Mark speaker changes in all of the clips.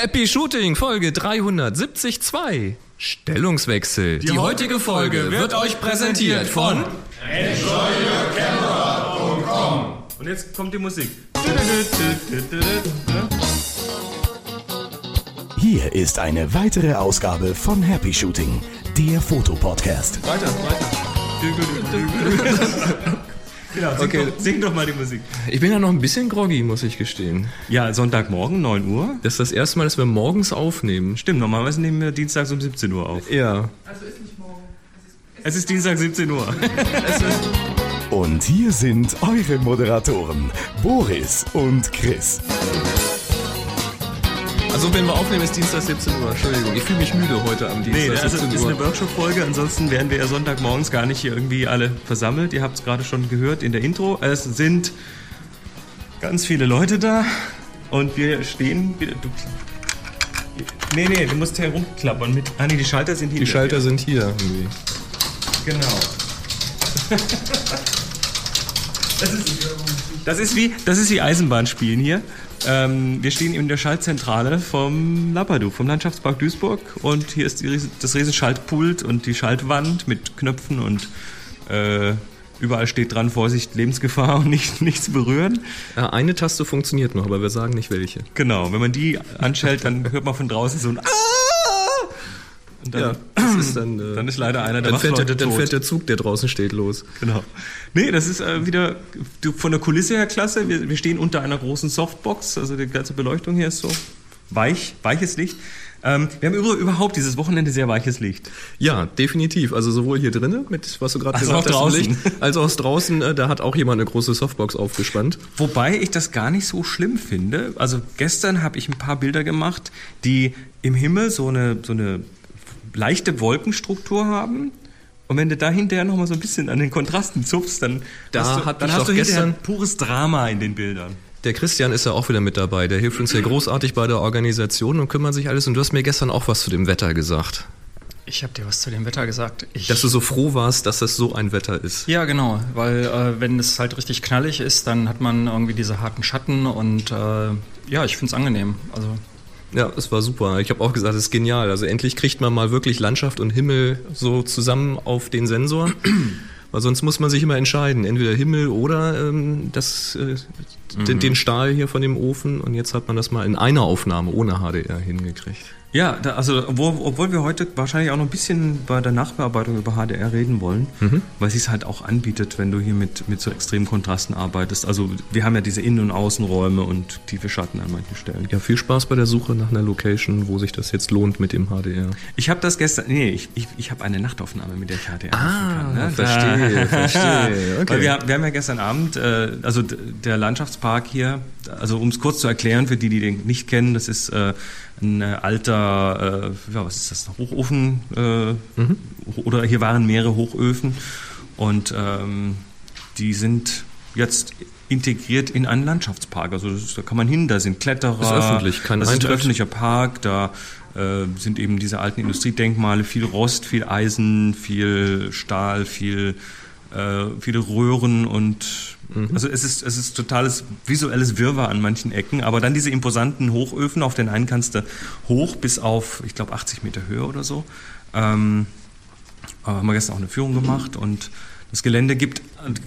Speaker 1: Happy Shooting, Folge 372. Stellungswechsel.
Speaker 2: Die heutige Folge wird euch präsentiert von
Speaker 3: EnjoyYourCamera.com
Speaker 2: Und jetzt kommt die Musik.
Speaker 4: Hier ist eine weitere Ausgabe von Happy Shooting, der Fotopodcast.
Speaker 2: Weiter, weiter. Genau, sing,
Speaker 1: Okay.
Speaker 2: doch, sing doch mal die Musik.
Speaker 1: Ich bin ja noch ein bisschen groggy, muss ich gestehen.
Speaker 2: Ja, Sonntagmorgen, 9 Uhr.
Speaker 1: Das ist das erste Mal, dass wir morgens aufnehmen.
Speaker 2: Stimmt, normalerweise nehmen wir dienstags um 17 Uhr auf.
Speaker 1: Ja.
Speaker 2: Es ist Dienstag 17 Uhr.
Speaker 4: Und hier sind eure Moderatoren, Boris und Chris.
Speaker 1: Also wenn wir aufnehmen, ist Dienstag 17 Uhr. Entschuldigung, ich fühle mich müde heute am
Speaker 2: Nee,
Speaker 1: Dienstag
Speaker 2: also
Speaker 1: 17
Speaker 2: das ist
Speaker 1: Uhr.
Speaker 2: eine Workshop-Folge, ansonsten wären wir ja Sonntagmorgens gar nicht hier irgendwie alle versammelt. Ihr habt es gerade schon gehört in der Intro. Es sind ganz viele Leute da und wir stehen wieder. Du, nee, nee, du musst herumklappern mit. Ah, nee, die Schalter sind hier.
Speaker 1: Die Schalter sind hier. irgendwie.
Speaker 2: Genau. Das ist, das ist wie, das ist wie Eisenbahnspielen hier. Ähm, wir stehen in der Schaltzentrale vom Lappadu, vom Landschaftspark Duisburg. Und hier ist die, das Riesenschaltpult und die Schaltwand mit Knöpfen und äh, überall steht dran, Vorsicht, Lebensgefahr und nicht, nichts berühren.
Speaker 1: Ja, eine Taste funktioniert noch, aber wir sagen nicht welche.
Speaker 2: Genau, wenn man die anschaltet, dann hört man von draußen so ein Ah! dann,
Speaker 1: Ja, das ist dann. Äh,
Speaker 2: dann ist leider einer der
Speaker 1: dann fährt, der, dann fährt der Zug, der draußen steht, los.
Speaker 2: Genau. Nee, das ist äh, wieder von der Kulisse her klasse. Wir, wir stehen unter einer großen Softbox, also die ganze Beleuchtung hier ist so weich, weiches Licht. Ähm, wir haben über, überhaupt dieses Wochenende sehr weiches Licht.
Speaker 1: Ja, definitiv. Also sowohl hier drinnen, mit was du gerade
Speaker 2: Also
Speaker 1: gesagt hast. Licht, als auch draußen, äh, da hat auch jemand eine große Softbox aufgespannt.
Speaker 2: Wobei ich das gar nicht so schlimm finde. Also gestern habe ich ein paar Bilder gemacht, die im Himmel so eine, so eine leichte Wolkenstruktur haben. Und wenn du da hinterher noch mal so ein bisschen an den Kontrasten zupfst, dann
Speaker 1: Da
Speaker 2: hast du,
Speaker 1: hat
Speaker 2: dann hast du
Speaker 1: gestern-
Speaker 2: pures Drama in den Bildern.
Speaker 1: Der Christian ist ja auch wieder mit dabei. Der hilft uns ja großartig bei der Organisation und kümmert sich alles. Und du hast mir gestern auch was zu dem Wetter gesagt.
Speaker 5: Ich habe dir was zu dem Wetter gesagt. Ich,
Speaker 1: Dass du so froh warst, dass das so ein Wetter ist.
Speaker 5: ja, genau, weil äh, wenn es halt richtig knallig ist, dann hat man irgendwie diese harten Schatten und äh, ja, ich finde es angenehm. Also
Speaker 1: Ja, es war super. Ich habe auch gesagt, es ist genial. Also endlich kriegt man mal wirklich Landschaft und Himmel so zusammen auf den Sensor. Weil sonst muss man sich immer entscheiden, entweder Himmel oder ähm, das, äh, den, den Stahl hier von dem Ofen. Und jetzt hat man das mal in einer Aufnahme ohne HDR hingekriegt.
Speaker 2: Ja, da, also obwohl, obwohl wir heute wahrscheinlich auch noch ein bisschen bei der Nachbearbeitung über HDR reden wollen, weil es sich halt auch anbietet, wenn du hier mit, mit so extremen Kontrasten arbeitest. Also wir haben ja diese Innen- und Außenräume und tiefe Schatten an manchen Stellen.
Speaker 1: Ja, viel Spaß bei der Suche nach einer Location, wo sich das jetzt lohnt mit dem HDR.
Speaker 2: Ich habe das gestern, nee, ich, ich, ich habe eine Nachtaufnahme, mit der ich HDR machen kann. Ne?
Speaker 1: Ah, verstehe, verstehe. Okay.
Speaker 2: Weil wir, wir haben ja gestern Abend, äh, also der Landschaftspark hier, also um es kurz zu erklären für die, die den nicht kennen, das ist äh, ein äh, alter, äh, ja, was ist das, Hochofen äh, oder hier waren mehrere Hochöfen und ähm, die sind jetzt integriert in einen Landschaftspark. Also das, ist- da kann man hin, da sind Kletterer.
Speaker 1: Ist öffentlich, kein
Speaker 2: das ist ein
Speaker 1: Eintritt.
Speaker 2: öffentlicher Park, da äh, sind eben diese alten Industriedenkmale, viel Rost, viel Eisen, viel Stahl, viel äh, viele Röhren und also es ist es ist totales visuelles Wirrwarr an manchen Ecken, aber dann diese imposanten Hochöfen, auf den einen kannst du hoch bis auf, ich glaube 80 Meter Höhe oder so. Ähm, äh, haben wir gestern auch eine Führung gemacht und das Gelände gibt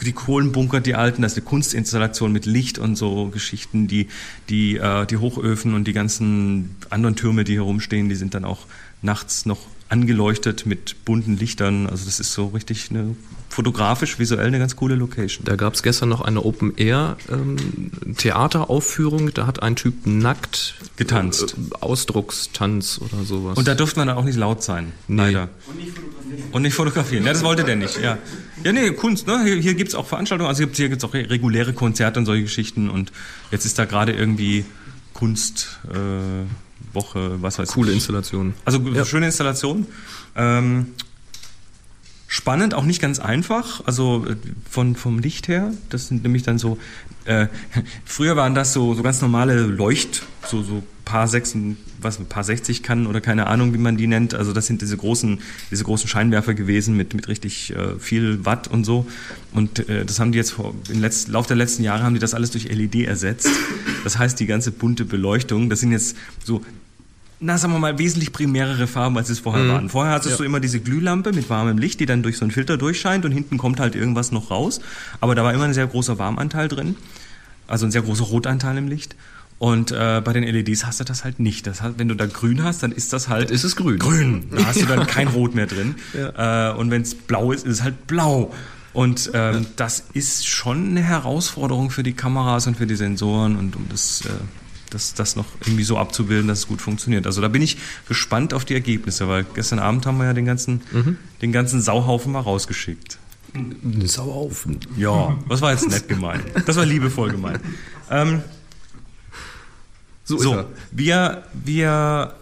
Speaker 2: die Kohlenbunker, die alten, das ist eine Kunstinstallation mit Licht und so Geschichten, die, die, äh, die Hochöfen und die ganzen anderen Türme, die hier rumstehen, die sind dann auch nachts noch angeleuchtet mit bunten Lichtern. Also das ist so richtig eine fotografisch, visuell eine ganz coole Location.
Speaker 1: Da gab es gestern noch eine Open-Air-Theateraufführung. da hat ein Typ nackt
Speaker 2: Getanzt.
Speaker 1: Äh, Ausdruckstanz oder sowas.
Speaker 2: Und da durfte man dann auch nicht laut sein,
Speaker 1: Nee.
Speaker 2: leider. Und nicht fotografieren. Ja, das wollte der nicht, ja. Ja, nee, Kunst, ne? Hier, hier gibt's auch Veranstaltungen, also hier gibt's auch re- reguläre Konzerte und solche Geschichten und jetzt ist da gerade irgendwie Kunstwoche, äh, Woche, was weiß
Speaker 1: Coole
Speaker 2: ich.
Speaker 1: Installation.
Speaker 2: Also
Speaker 1: Ja.
Speaker 2: schöne Installation. Ähm, spannend, auch nicht ganz einfach, also äh, von, vom Licht her. Das sind nämlich dann so, äh, früher waren das so, so ganz normale Leucht, so, so paar sechsen, was, paar 60 Kannen oder keine Ahnung, wie man die nennt. Also das sind diese großen, diese großen Scheinwerfer gewesen mit, mit richtig äh, viel Watt und so. Und äh, das haben die jetzt vor, im Letz-, Lauf der letzten Jahre haben die das alles durch LED ersetzt. Das heißt, die ganze bunte Beleuchtung, das sind jetzt so na sagen wir mal, wesentlich primärere Farben, als es vorher waren. Vorher hattest du immer diese Glühlampe mit warmem Licht, die dann durch so einen Filter durchscheint und hinten kommt halt irgendwas noch raus. Aber da war immer ein sehr großer Warmanteil drin, also ein sehr großer Rotanteil im Licht. Und äh, bei den LEDs hast du das halt nicht. Das heißt, wenn du da grün hast, dann ist das halt.
Speaker 1: Ist es grün.
Speaker 2: Grün. Da hast du dann kein Rot mehr drin. Äh, und wenn es blau ist, ist es halt blau. Und ähm, das ist schon eine Herausforderung für die Kameras und für die Sensoren und um das, äh, das, das noch irgendwie so abzubilden, dass es gut funktioniert. Also da bin ich gespannt auf die Ergebnisse, weil gestern Abend haben wir ja den ganzen, den ganzen Sauhaufen mal rausgeschickt.
Speaker 1: Sauhaufen.
Speaker 2: Ja, das war jetzt nett gemeint. Das war liebevoll gemeint. Ähm,
Speaker 1: So,
Speaker 2: so, wir, wir,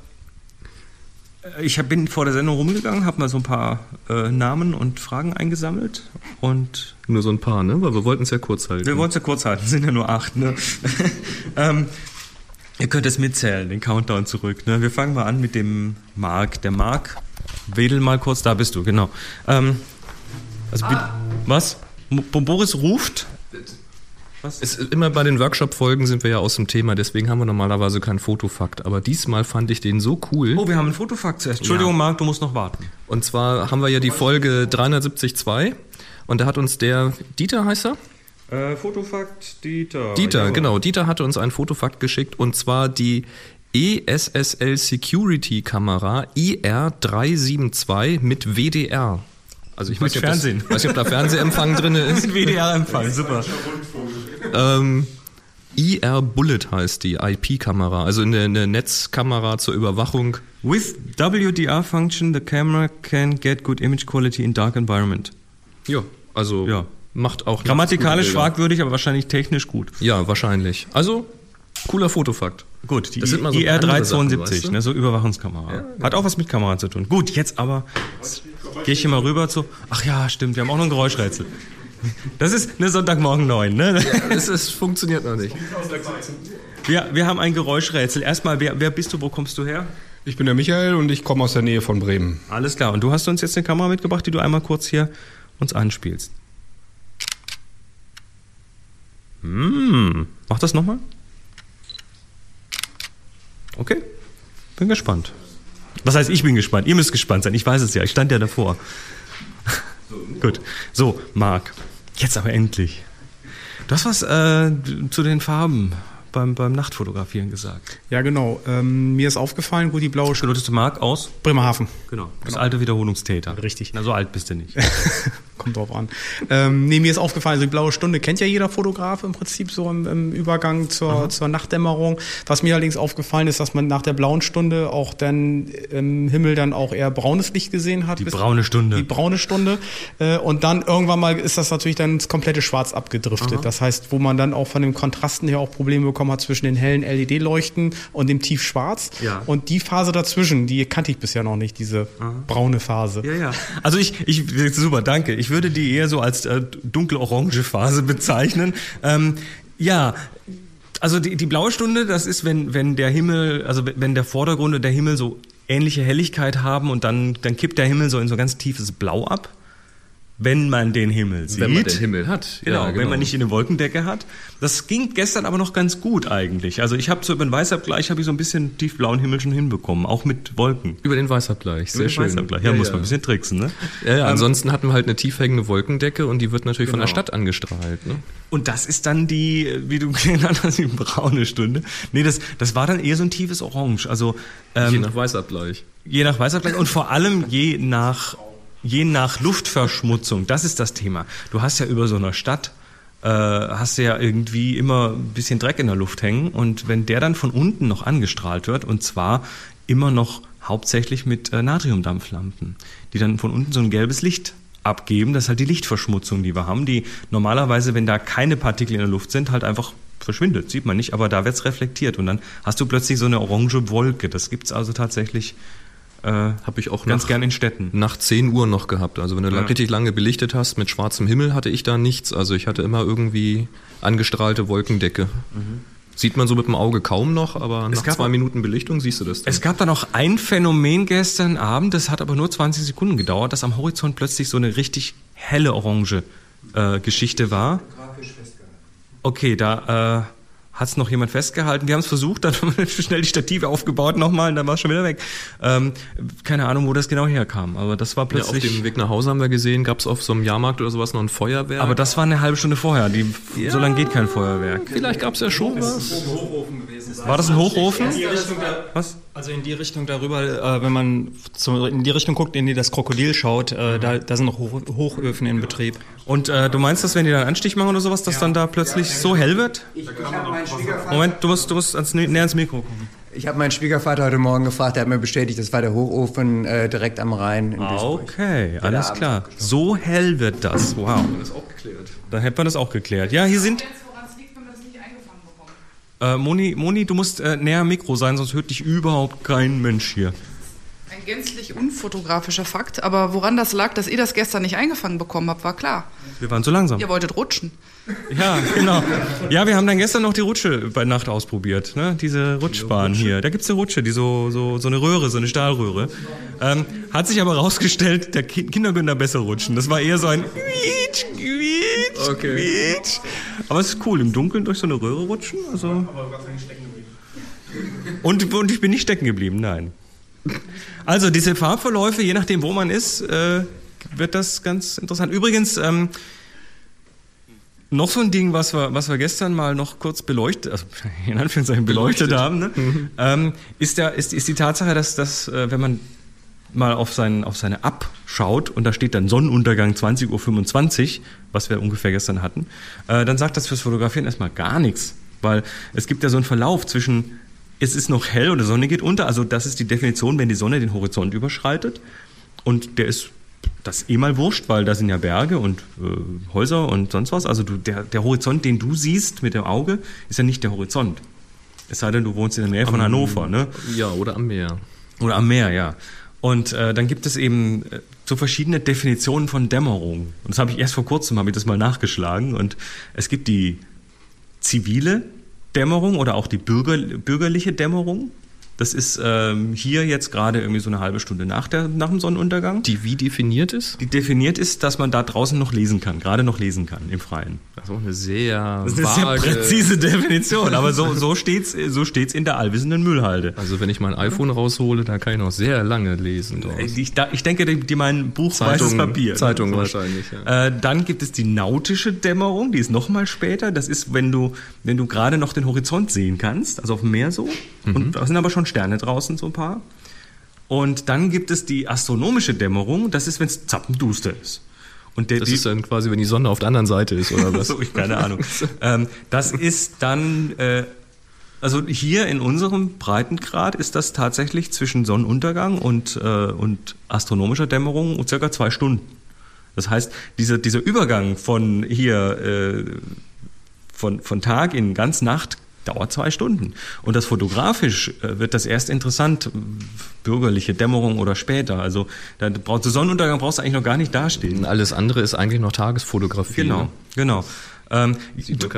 Speaker 2: äh, ich bin vor der Sendung rumgegangen, habe mal so ein paar äh, Namen und Fragen eingesammelt und
Speaker 1: Nur so ein paar, ne? Weil wir wollten es ja kurz halten.
Speaker 2: wir wollen es ja kurz halten, sind ja nur acht, ne? ähm, ihr könnt es mitzählen, den Countdown zurück, ne? Wir fangen mal an mit dem Mark. Der Mark, wedel mal kurz, da bist du, genau. Ähm, also, bi- was? Boris ruft?
Speaker 1: Es ist immer bei den Workshop-Folgen sind wir ja aus dem Thema, deswegen haben wir normalerweise keinen Fotofakt. Aber diesmal fand ich den so cool.
Speaker 2: Oh, wir haben einen Fotofakt zuerst. Entschuldigung,
Speaker 1: Ja.
Speaker 2: Marc, du musst noch warten.
Speaker 1: Und zwar haben wir ja die Folge 372 und da hat uns der Dieter heißt er?
Speaker 2: Äh, Fotofakt Dieter.
Speaker 1: Dieter, genau. Dieter hatte uns einen Fotofakt geschickt und zwar die ESSL Security Kamera IR372 mit WDR. Also ich
Speaker 2: Mit
Speaker 1: weiß nicht, ob das-
Speaker 2: Fernsehen.
Speaker 1: weiß nicht, ob da Fernsehempfang drin ist.
Speaker 2: Mit WDR-Empfang, super.
Speaker 1: Ähm, IR Bullet heißt die IP-Kamera, also eine, eine Netzkamera zur Überwachung.
Speaker 2: With WDR function, the camera can get good image quality in dark environment.
Speaker 1: Ja, also
Speaker 2: Ja.
Speaker 1: Macht auch
Speaker 2: Grammatikalisch fragwürdig, aber wahrscheinlich technisch gut.
Speaker 1: Ja, wahrscheinlich. Also cooler Fotofakt.
Speaker 2: Gut, die
Speaker 1: so andere
Speaker 2: IR372,
Speaker 1: Sachen, weißt du?
Speaker 2: ne, so Überwachungskamera. Hat auch was mit Kamera zu tun. Gut, jetzt aber gehe ich hier mal rüber zu. Ach ja, stimmt, wir haben auch noch ein Geräuschrätsel. Das ist eine Sonntagmorgen 9, ne?
Speaker 1: Es, es funktioniert noch nicht.
Speaker 2: Wir, wir haben ein Geräuschrätsel. Erstmal, wer, wer bist du, wo kommst du her?
Speaker 3: Ich bin der Michael und ich komme aus der Nähe von Bremen.
Speaker 2: Alles klar. Und du hast uns jetzt eine Kamera mitgebracht, die du einmal kurz hier uns anspielst. Hm. Mach das nochmal. Okay. Bin gespannt. Was heißt, ich bin gespannt? Ihr müsst gespannt sein. Ich weiß es ja. Ich stand ja davor. Gut. So, Marc. Jetzt aber endlich. Du hast was äh, zu den Farben beim, beim Nachtfotografieren gesagt.
Speaker 3: Ja, genau. Ähm, mir ist aufgefallen, gut, die blaue Sch
Speaker 2: Gelotest du Marc aus?
Speaker 3: Bremerhaven.
Speaker 2: Genau. Das alte Wiederholungstäter.
Speaker 3: Richtig.
Speaker 2: Na, so alt bist du nicht.
Speaker 3: Kommt drauf an. Ähm, nee, mir ist aufgefallen, also die blaue Stunde kennt ja jeder Fotograf im Prinzip so im, im Übergang zur, zur Nachtdämmerung. Was mir allerdings aufgefallen ist, dass man nach der blauen Stunde auch dann im Himmel dann auch eher braunes Licht gesehen hat.
Speaker 2: Die braune Stunde.
Speaker 3: Die braune Stunde. Äh, und dann irgendwann mal ist das natürlich dann ins komplette Schwarz abgedriftet. Das heißt, wo man dann auch von den Kontrasten her auch Probleme bekommen hat zwischen den hellen LED-Leuchten und dem Tiefschwarz.
Speaker 2: Ja.
Speaker 3: Und die Phase dazwischen, die kannte ich bisher noch nicht, diese braune Phase.
Speaker 2: Ja, ja. Also ich, ich, super, danke. Ich würde die eher so als äh, dunkel-orange Phase bezeichnen. Ähm, ja, also die, die blaue Stunde, das ist, wenn, wenn der Himmel, also wenn der Vordergrund und der Himmel so ähnliche Helligkeit haben und dann, dann kippt der Himmel so in so ganz tiefes Blau ab. Wenn man den Himmel sieht.
Speaker 1: Wenn man den Himmel hat.
Speaker 2: Genau,
Speaker 1: Ja,
Speaker 2: wenn man nicht eine Wolkendecke hat. Das ging gestern aber noch ganz gut eigentlich. Also ich habe so über den Weißabgleich habe ich so ein bisschen tiefblauen Himmel schon hinbekommen, auch mit Wolken.
Speaker 1: Über den Weißabgleich, sehr
Speaker 2: Über den
Speaker 1: schön.
Speaker 2: Weißabgleich. Ja, muss man ein bisschen tricksen, ne?
Speaker 1: Ja, ja, ansonsten hatten wir halt eine tief hängende Wolkendecke und die wird natürlich von der
Speaker 2: Genau.
Speaker 1: Stadt angestrahlt. Ne?
Speaker 2: Und das ist dann die, wie du genannt hast, die braune Stunde. Nee, das, das war dann eher so ein tiefes Orange. Also ähm,
Speaker 1: Je nach Weißabgleich.
Speaker 2: je nach Weißabgleich und vor allem je nach, je nach Luftverschmutzung. Das ist das Thema. Du hast ja über so einer Stadt, äh, hast du ja irgendwie immer ein bisschen Dreck in der Luft hängen und wenn der dann von unten noch angestrahlt wird und zwar immer noch hauptsächlich mit äh, Natriumdampflampen, die dann von unten so ein gelbes Licht abgeben, das ist halt die Lichtverschmutzung, die wir haben, die normalerweise, wenn da keine Partikel in der Luft sind, halt einfach verschwindet, sieht man nicht, aber da wird's reflektiert und dann hast du plötzlich so eine orange Wolke. Das gibt's also tatsächlich äh,
Speaker 1: Habe ich auch
Speaker 2: ganz
Speaker 1: nach,
Speaker 2: gern in Städten.
Speaker 1: nach 10 Uhr noch gehabt. Also wenn du
Speaker 2: Ja.
Speaker 1: richtig lange belichtet hast mit schwarzem Himmel, hatte ich da nichts. Also ich hatte immer irgendwie angestrahlte Wolkendecke. Sieht man so mit dem Auge kaum noch, aber nach
Speaker 2: gab
Speaker 1: zwei Minuten Belichtung siehst du das dann.
Speaker 2: Es gab dann auch ein Phänomen gestern Abend, das hat aber nur 20 Sekunden gedauert, dass am Horizont plötzlich so eine richtig helle orange äh, Geschichte war. Okay, da äh, hat es noch jemand festgehalten. Wir haben es versucht, dann haben wir schnell die Stative aufgebaut nochmal und dann war es schon wieder weg. Ähm, keine Ahnung, wo das genau herkam, aber das war plötzlich...
Speaker 1: Ja, auf dem Weg nach Hause haben wir gesehen, gab es auf so einem Jahrmarkt oder sowas noch ein Feuerwerk.
Speaker 2: Aber das war eine halbe Stunde vorher, die,
Speaker 1: ja,
Speaker 2: so lange geht kein Feuerwerk.
Speaker 1: Vielleicht gab es ja schon was.
Speaker 2: War das ein Hochofen?
Speaker 5: Was? Also in die Richtung darüber, äh, wenn man zu, in die Richtung guckt, in die das Krokodil schaut, äh, da, da sind noch Hoch, Hochöfen in Betrieb.
Speaker 2: Und äh, du meinst, dass wenn die dann Anstich machen oder sowas, dass ja. dann da plötzlich so hell wird? Ich, ich Moment, du musst, du musst ans, näher ans Mikro kommen.
Speaker 6: Ich habe meinen Schwiegervater heute Morgen gefragt, der hat mir bestätigt, das war der Hochofen äh, direkt am Rhein in
Speaker 2: Duisburg. Okay, alles klar. So hell wird das. Wow. Das auch geklärt. Dann hätte man das auch geklärt. Ja, hier sind. Äh, Moni, Moni, du musst äh, näher am Mikro sein, sonst hört dich überhaupt kein Mensch hier.
Speaker 7: Ein gänzlich unfotografischer Fakt, aber woran das lag, dass ihr das gestern nicht eingefangen bekommen habt, war klar.
Speaker 2: Wir waren zu langsam.
Speaker 7: Ihr wolltet rutschen.
Speaker 2: Ja, genau. Ja, wir haben dann gestern noch die Rutsche bei Nacht ausprobiert, ne? Diese Rutschbahn hier. Da gibt es eine Rutsche, die so, so, so eine Röhre, so eine Stahlröhre. Ähm, hat sich aber rausgestellt, der Ki Kinder können da besser rutschen. Das war eher so ein Quietsch, Quietsch, okay. Quietsch. Aber es ist cool, im Dunkeln durch so eine Röhre rutschen. Also. Und, und ich bin nicht stecken geblieben, nein. Also diese Farbverläufe, je nachdem, wo man ist, äh, wird das ganz interessant. Übrigens, ähm, noch so ein Ding, was wir, was wir gestern mal noch kurz beleuchtet, also in Anführungszeichen beleuchtet, beleuchtet. haben, ne? mhm. ähm, ist, der, ist, ist die Tatsache, dass, dass äh, wenn man mal auf, sein, auf seine App schaut und da steht dann Sonnenuntergang 20.25 Uhr, was wir ungefähr gestern hatten, äh, dann sagt das fürs Fotografieren erstmal gar nichts. Weil es gibt ja so einen Verlauf zwischen, es ist noch hell und die Sonne geht unter, also das ist die Definition, wenn die Sonne den Horizont überschreitet und der ist das eh mal wurscht, weil da sind ja Berge und äh, Häuser und sonst was. Also du, der, der Horizont, den du siehst mit dem Auge, ist ja nicht der Horizont. Es sei denn, du wohnst in der Nähe am, von Hannover, ne?
Speaker 1: Ja, oder am Meer.
Speaker 2: Oder am Meer, ja. Und äh, dann gibt es eben äh, so verschiedene Definitionen von Dämmerung. Und das habe ich erst vor kurzem, habe ich das mal nachgeschlagen. Und es gibt die zivile Dämmerung oder auch die bürger, bürgerliche Dämmerung. Das ist ähm, hier jetzt gerade irgendwie so eine halbe Stunde nach, der, nach dem Sonnenuntergang.
Speaker 1: Die wie definiert ist?
Speaker 2: Die definiert ist, dass man da draußen noch lesen kann, gerade noch lesen kann im Freien.
Speaker 1: Das ist auch eine sehr,
Speaker 2: das ist sehr präzise Definition, aber so, so steht's so steht's in der allwissenden Müllhalde.
Speaker 1: Also wenn ich mein iPhone raushole, da kann ich noch sehr lange lesen.
Speaker 2: Draus. Ich, ich denke, die, die meinen Buch Zeitung, weißes Papier.
Speaker 1: Zeitung wahrscheinlich,
Speaker 2: ja. Äh, dann gibt es die nautische Dämmerung, die ist noch mal später. Das ist, wenn du, wenn du gerade noch den Horizont sehen kannst, also auf dem Meer so. Mhm. Und da sind aber schon Sterne draußen, so ein paar. Und dann gibt es die astronomische Dämmerung, das ist, wenn es zappenduster ist.
Speaker 1: Und der, das die, ist dann quasi, wenn die Sonne auf der anderen Seite ist, oder was?
Speaker 2: so, ich keine Ahnung. ähm, das ist dann, äh, also hier in unserem Breitengrad ist das tatsächlich zwischen Sonnenuntergang und, äh, und astronomischer Dämmerung circa zwei Stunden. Das heißt, dieser, dieser Übergang von hier, äh, von, von Tag in ganz Nacht dauert zwei Stunden. Und das fotografisch äh, wird das erst interessant, bürgerliche Dämmerung oder später. Also da brauchst du Sonnenuntergang brauchst du eigentlich noch gar nicht dastehen.
Speaker 1: Alles andere ist eigentlich noch Tagesfotografie.
Speaker 2: Genau, ne? genau. Ähm,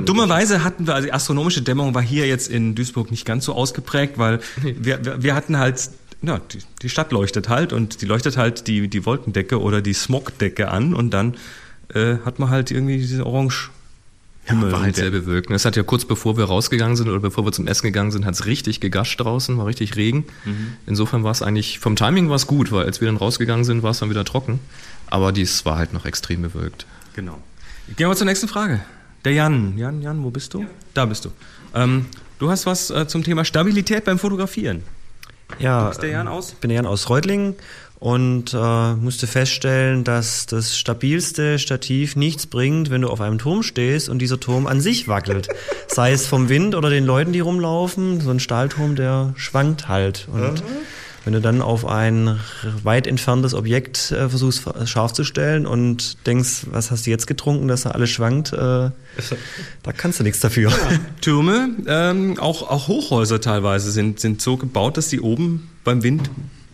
Speaker 2: dummerweise hatten wir, also die astronomische Dämmerung war hier jetzt in Duisburg nicht ganz so ausgeprägt, weil wir, wir, wir hatten halt ja, die, die Stadt leuchtet halt und die leuchtet halt die, die Wolkendecke oder die Smogdecke an und dann äh, hat man halt irgendwie diese Orange
Speaker 1: Himmel. war halt sehr bewölkt. Es hat ja kurz bevor wir rausgegangen sind oder bevor wir zum Essen gegangen sind, hat es richtig gegascht draußen, war richtig Regen. Mhm. Insofern war es eigentlich, vom Timing war es gut, weil als wir dann rausgegangen sind, war es dann wieder trocken. Aber dies war halt noch extrem bewölkt.
Speaker 2: Genau. Gehen wir zur nächsten Frage. Der Jan. Jan, Jan, wo bist du? Ja. Da bist du. Ähm, du hast was äh, zum Thema Stabilität beim Fotografieren.
Speaker 8: Ja, du bist der Jan aus? Ich bin der Jan aus Reutlingen und äh, musste feststellen, dass das stabilste Stativ nichts bringt, wenn du auf einem Turm stehst und dieser Turm an sich wackelt. Sei es vom Wind oder den Leuten, die rumlaufen. So ein Stahlturm, der schwankt halt. Und mhm. wenn du dann auf ein weit entferntes Objekt äh, versuchst scharf zu stellen und denkst, was hast du jetzt getrunken, dass da alles schwankt, äh, da kannst du nichts dafür. Ja.
Speaker 2: Türme, ähm, auch, auch Hochhäuser teilweise sind, sind so gebaut, dass die oben beim Wind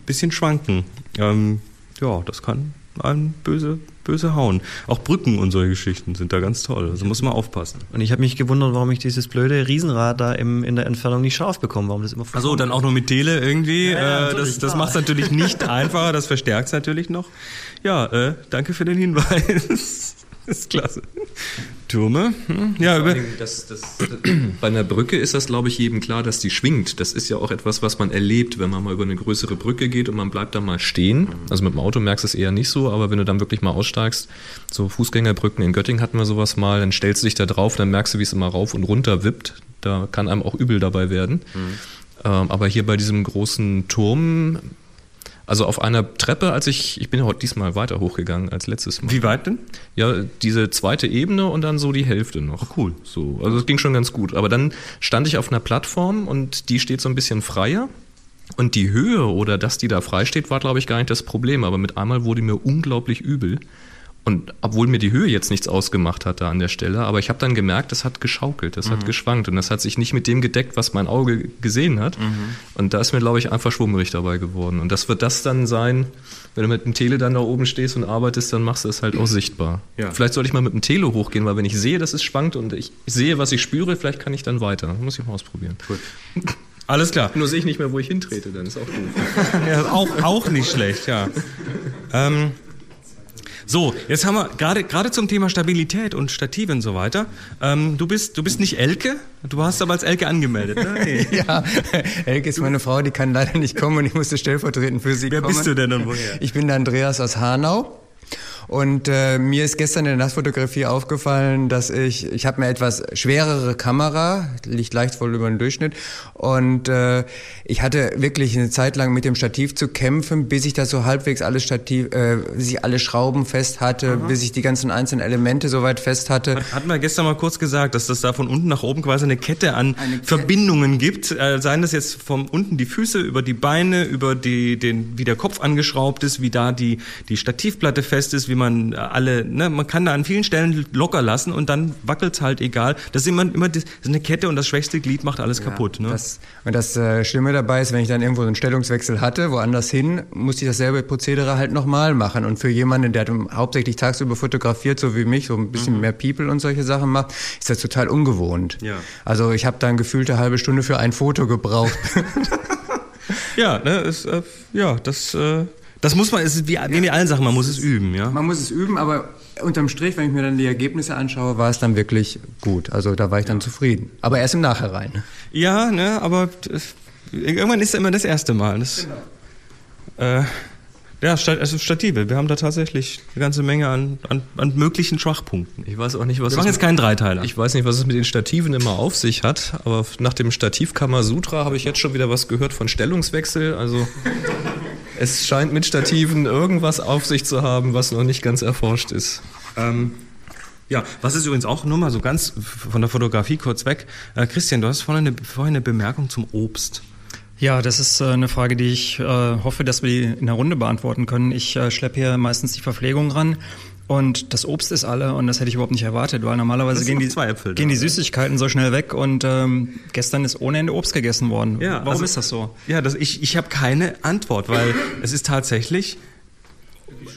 Speaker 2: bisschen schwanken. Ähm, ja, das kann einen böse, böse hauen. Auch Brücken und solche Geschichten sind da ganz toll. Also muss man aufpassen.
Speaker 8: Und ich habe mich gewundert, warum ich dieses blöde Riesenrad da im, in der Entfernung nicht scharf bekomme. Warum das immer
Speaker 2: Also dann auch noch mit Tele irgendwie. Ja, äh, das das macht es natürlich nicht einfacher, das verstärkt es natürlich noch. Ja, äh, danke für den Hinweis. Das ist klasse. Türme. Hm? Ja, über
Speaker 1: das, das, bei einer Brücke ist das, glaube ich, jedem klar, dass die schwingt. Das ist ja auch etwas, was man erlebt, wenn man mal über eine größere Brücke geht und man bleibt da mal stehen. Also mit dem Auto merkst du es eher nicht so, aber wenn du dann wirklich mal aussteigst, so Fußgängerbrücken in Göttingen hatten wir sowas mal, dann stellst du dich da drauf, dann merkst du, wie es immer rauf und runter wippt. Da kann einem auch übel dabei werden. Mhm. Ähm, aber hier bei diesem großen Turm also auf einer Treppe, als ich, ich bin heute diesmal weiter hochgegangen als letztes Mal.
Speaker 2: Wie weit denn?
Speaker 1: Ja, diese zweite Ebene und dann so die Hälfte noch.
Speaker 2: Oh, cool.
Speaker 1: So, also es ging schon ganz gut. Aber dann stand ich auf einer Plattform und die steht so ein bisschen freier. Und die Höhe oder dass die da frei steht, war, glaube ich, gar nicht das Problem. Aber mit einmal wurde mir unglaublich übel. Und obwohl mir die Höhe jetzt nichts ausgemacht hat da an der Stelle, aber ich habe dann gemerkt, das hat geschaukelt, das mhm. hat geschwankt und das hat sich nicht mit dem gedeckt, was mein Auge gesehen hat. Mhm. Und da ist mir, glaube ich, einfach schwummrig dabei geworden. Und das wird das dann sein, wenn du mit dem Tele dann da oben stehst und arbeitest, dann machst du es halt auch sichtbar. Ja. Vielleicht sollte ich mal mit dem Tele hochgehen, weil wenn ich sehe, dass es schwankt und ich sehe, was ich spüre, vielleicht kann ich dann weiter. Das muss ich mal ausprobieren. Gut.
Speaker 2: Alles klar.
Speaker 1: Nur sehe ich nicht mehr, wo ich hintrete, dann ist auch
Speaker 2: doof. ja, auch, auch nicht schlecht, ja. ähm, so, jetzt haben wir gerade gerade zum Thema Stabilität und Stative und so weiter. Ähm, du bist du bist nicht Elke, du hast aber als Elke angemeldet. Ne?
Speaker 6: Ja, Elke ist meine Frau, die kann leider nicht kommen und ich musste stellvertretend für sie
Speaker 2: Wer
Speaker 6: kommen.
Speaker 2: Wer bist du denn und woher?
Speaker 6: Ich bin der Andreas aus Hanau. Und äh, mir ist gestern in der Nassfotografie aufgefallen, dass ich, ich habe mir etwas schwerere Kamera, liegt leicht wohl über den Durchschnitt. Und äh, ich hatte wirklich eine Zeit lang mit dem Stativ zu kämpfen, bis ich das so halbwegs alles Stativ, äh, bis ich alle Schrauben fest hatte, Aha. bis ich die ganzen einzelnen Elemente soweit fest hatte.
Speaker 2: Hat, hatten wir gestern mal kurz gesagt, dass das da von unten nach oben quasi eine Kette an eine Verbindungen gibt. Äh, seien das jetzt von unten die Füße, über die Beine, über die, den, wie der Kopf angeschraubt ist, wie da die, die Stativplatte fest ist, wie man alle, ne, man kann da an vielen Stellen locker lassen und dann wackelt's halt egal. Das ist immer, immer das ist eine Kette und das schwächste Glied macht alles ja, kaputt. Ne?
Speaker 6: Das, und das äh, Schlimme dabei ist, wenn ich dann irgendwo so einen Stellungswechsel hatte, woanders hin, musste ich dasselbe Prozedere halt nochmal machen. Und für jemanden, der hauptsächlich tagsüber fotografiert, so wie mich, so ein bisschen mhm. mehr People und solche Sachen macht, ist das total ungewohnt. Ja. Also ich habe dann gefühlt eine halbe Stunde für ein Foto gebraucht.
Speaker 2: ja, ne, ist, äh, ja, das äh, das muss man, es ist wie, wie mit allen Sachen, man muss es üben, ja.
Speaker 6: Man muss es üben, aber unterm Strich, wenn ich mir dann die Ergebnisse anschaue, war es dann wirklich gut. Also da war ich dann zufrieden. Aber erst im Nachhinein.
Speaker 2: Ja, ne, aber irgendwann ist es immer das erste Mal. Das, genau. äh, ja, also Stative. Wir haben da tatsächlich eine ganze Menge an, an, an möglichen Schwachpunkten.
Speaker 1: Ich weiß auch nicht, was
Speaker 2: Wir machen jetzt keinen Dreiteiler.
Speaker 1: Ich weiß nicht, was es mit den Stativen immer auf sich hat, aber nach dem Stativ Kamasutra habe ich jetzt schon wieder was gehört von Stellungswechsel. Also es scheint mit Stativen irgendwas auf sich zu haben, was noch nicht ganz erforscht ist.
Speaker 2: Ähm, ja, was ist übrigens auch nur mal so ganz von der Fotografie kurz weg. Äh, Christian, du hast vorhin eine, vorhin eine Bemerkung zum Obst.
Speaker 5: Ja, das ist äh, eine Frage, die ich äh, hoffe, dass wir die in der Runde beantworten können. Ich äh, schleppe hier meistens die Verpflegung ran und das Obst ist alle und das hätte ich überhaupt nicht erwartet, weil normalerweise gehen die, Äpfel, gehen die Süßigkeiten so schnell weg und ähm, gestern ist ohne Ende Obst gegessen worden. Ja, Warum also, ist das so?
Speaker 2: Ja, das, ich, ich habe keine Antwort, weil es ist tatsächlich